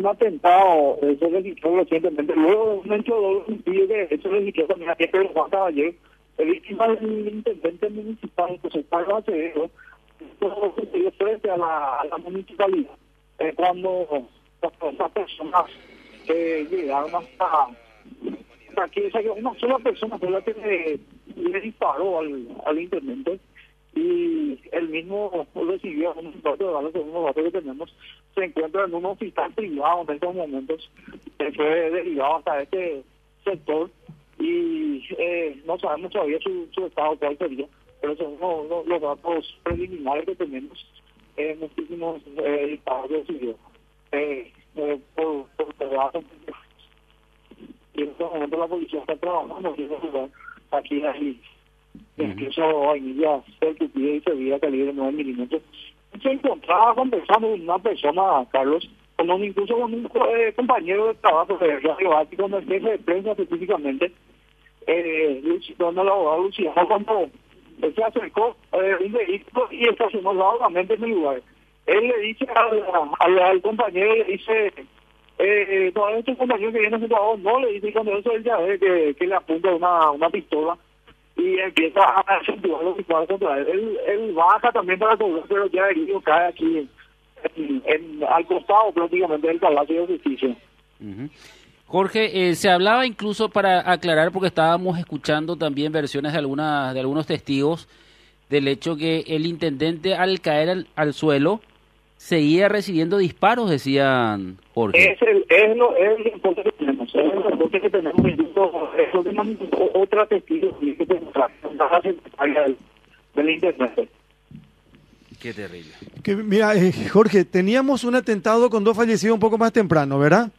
un atentado, eso registró recientemente, luego un hecho homicidio que eso registró también aquí Pedro Juan Caballero, el víctima del intendente municipal, José Carlos Acevedo, todo sucedió frente a la, a la municipalidad, eh, cuando las personas que llegaron hasta, hasta aquí, o sea, que una sola persona fue la que le, le disparó al, al intendente y él mismo recibió un impacto de los datos que tenemos, se encuentra en un hospital privado en estos momentos, que fue derivado hasta este sector y eh, no sabemos todavía su, su estado cuál sería, pero según los, los- los datos preliminares que tenemos, eh, muchísimos eh, disparos recibió eh, eh, por, por pedazos. Y en estos momentos la policía está trabajando en ese lugar, aquí hay incluso vainilla certidumbre y servida calibre 9 milímetros. Se encontraba conversando con una persona, Carlos, con un, incluso con un eh, compañero de trabajo de Radio Bati, con el jefe de prensa específicamente, eh, Luci- con el abogado Luciano, cuando él se acercó eh, un vehículo y estacionó nuevamente en el lugar. Él le dice al, compañero, le dice, eh, no, este compañero que viene a vos, no, le dice, cuando eso él ya ve que, que le apunta una, una pistola y empieza a acentuar los disparos contra él. él. Baja también para cobrar, pero ya herido cae aquí en, al costado prácticamente del Palacio de Justicia. Ujú. Jorge, eh, se hablaba incluso para aclarar, porque estábamos escuchando también versiones de, algunas, de algunos testigos del hecho que el intendente al caer al, al suelo seguía recibiendo disparos, decían Jorge. Es el, es lo, es el reporte que tenemos, es el reporte que tenemos, incluso es lo que manifestó otra testigo que tenemos, la del, del intendente. Qué terrible. Que, mira, eh, Jorge, teníamos un atentado con dos fallecidos un poco más temprano, ¿verdad?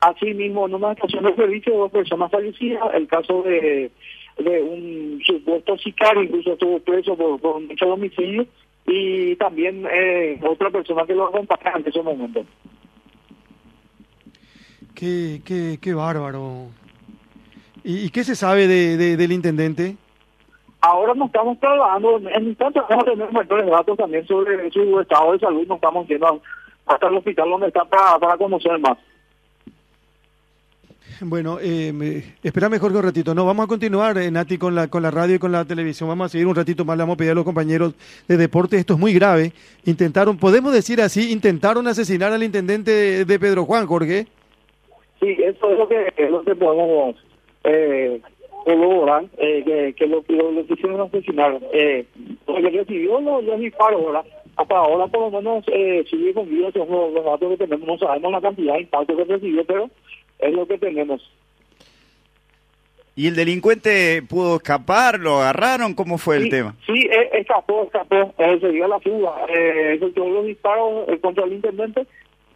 Así mismo, en una estación de servicio, dos personas fallecidas. El caso de, de un supuesto sicario, incluso estuvo preso por, por un hecho de homicidio. Y también eh, otra persona que lo acompaña en ese momento. Qué, qué, qué bárbaro. ¿Y, y qué se sabe de, de- del intendente? Ahora nos estamos trasladando, en instante vamos a tener mayores datos también sobre su estado de salud. Nos estamos yendo hasta el hospital donde está para, para conocer más. Bueno, eh, me- espérame Jorge un ratito. No, vamos a continuar, eh, Nati, con la, con la radio y con la televisión. Vamos a seguir un ratito más. Le vamos a pedir a los compañeros de deporte. Esto es muy grave. Intentaron, podemos decir así, intentaron asesinar al intendente de, Pedro Juan, Jorge. Sí, eso es lo que, es lo que podemos eh, eh, que, lo que lo, lo quisieron asesinar. Eh, lo que recibió los, los disparos, ¿verdad? Hasta ahora por lo menos eh, sigue con vida, los, datos que tenemos, no sabemos la cantidad de impactos que recibió, pero es lo que tenemos. ¿Y el delincuente pudo escapar? ¿Lo agarraron? ¿Cómo fue el tema? Sí, eh, escapó, escapó, eh, se dio la fuga, eh, efectuó los disparos eh, contra el intendente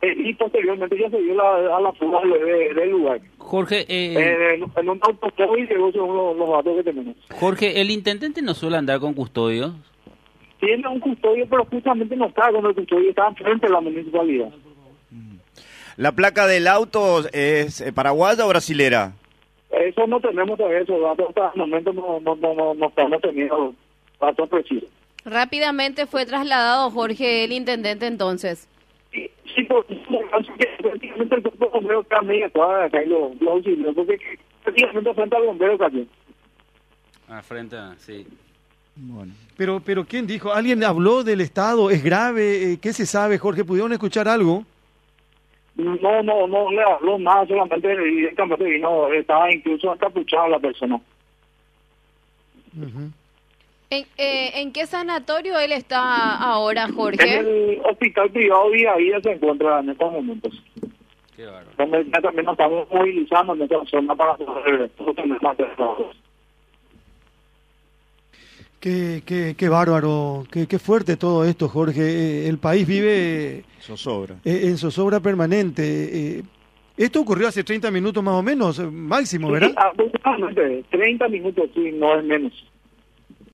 eh, y posteriormente ya se dio la, a la fuga de- de- del lugar. Jorge, eh, Eh, en, en un automóvil llegó según los, los datos que tenemos. Jorge, el intendente no suele andar con custodios. Tiene un custodio, pero justamente no está con el custodio, está frente a la municipalidad. ¿La placa del auto es eh, paraguaya o brasilera? Eso no tenemos todavía esos datos, hasta el momento no, no, no, no, no estamos teniendo datos precisos. Rápidamente fue trasladado Jorge, el intendente entonces. Sí, sí, por prácticamente el cuerpo de bomberos está media cuadra acá y los lo auxilios, porque prácticamente frente al bombero cayó. Ah, frente a, sí. Bueno. Pero, pero ¿quién dijo? ¿Alguien habló del Estado? ¿Es grave? Eh, ¿Qué se sabe, Jorge? ¿Pudieron escuchar algo? No, no, no le habló nada, solamente directamente vino, estaba incluso encapuchada la persona. ¿En, eh, ¿en qué sanatorio él está ahora, En Jorge? el hospital privado día a día se encuentra en estos momentos. Qué bárbaro. donde ya también nos estamos movilizando en esta zona para poder tener más trabajo. Qué, qué, qué bárbaro, qué, qué fuerte todo esto, Jorge. Eh, el país vive Zozobra. eh, en zozobra permanente. Eh, esto ocurrió hace 30 minutos más o menos, máximo, ¿verdad? aproximadamente 30 minutos, sí, no es menos.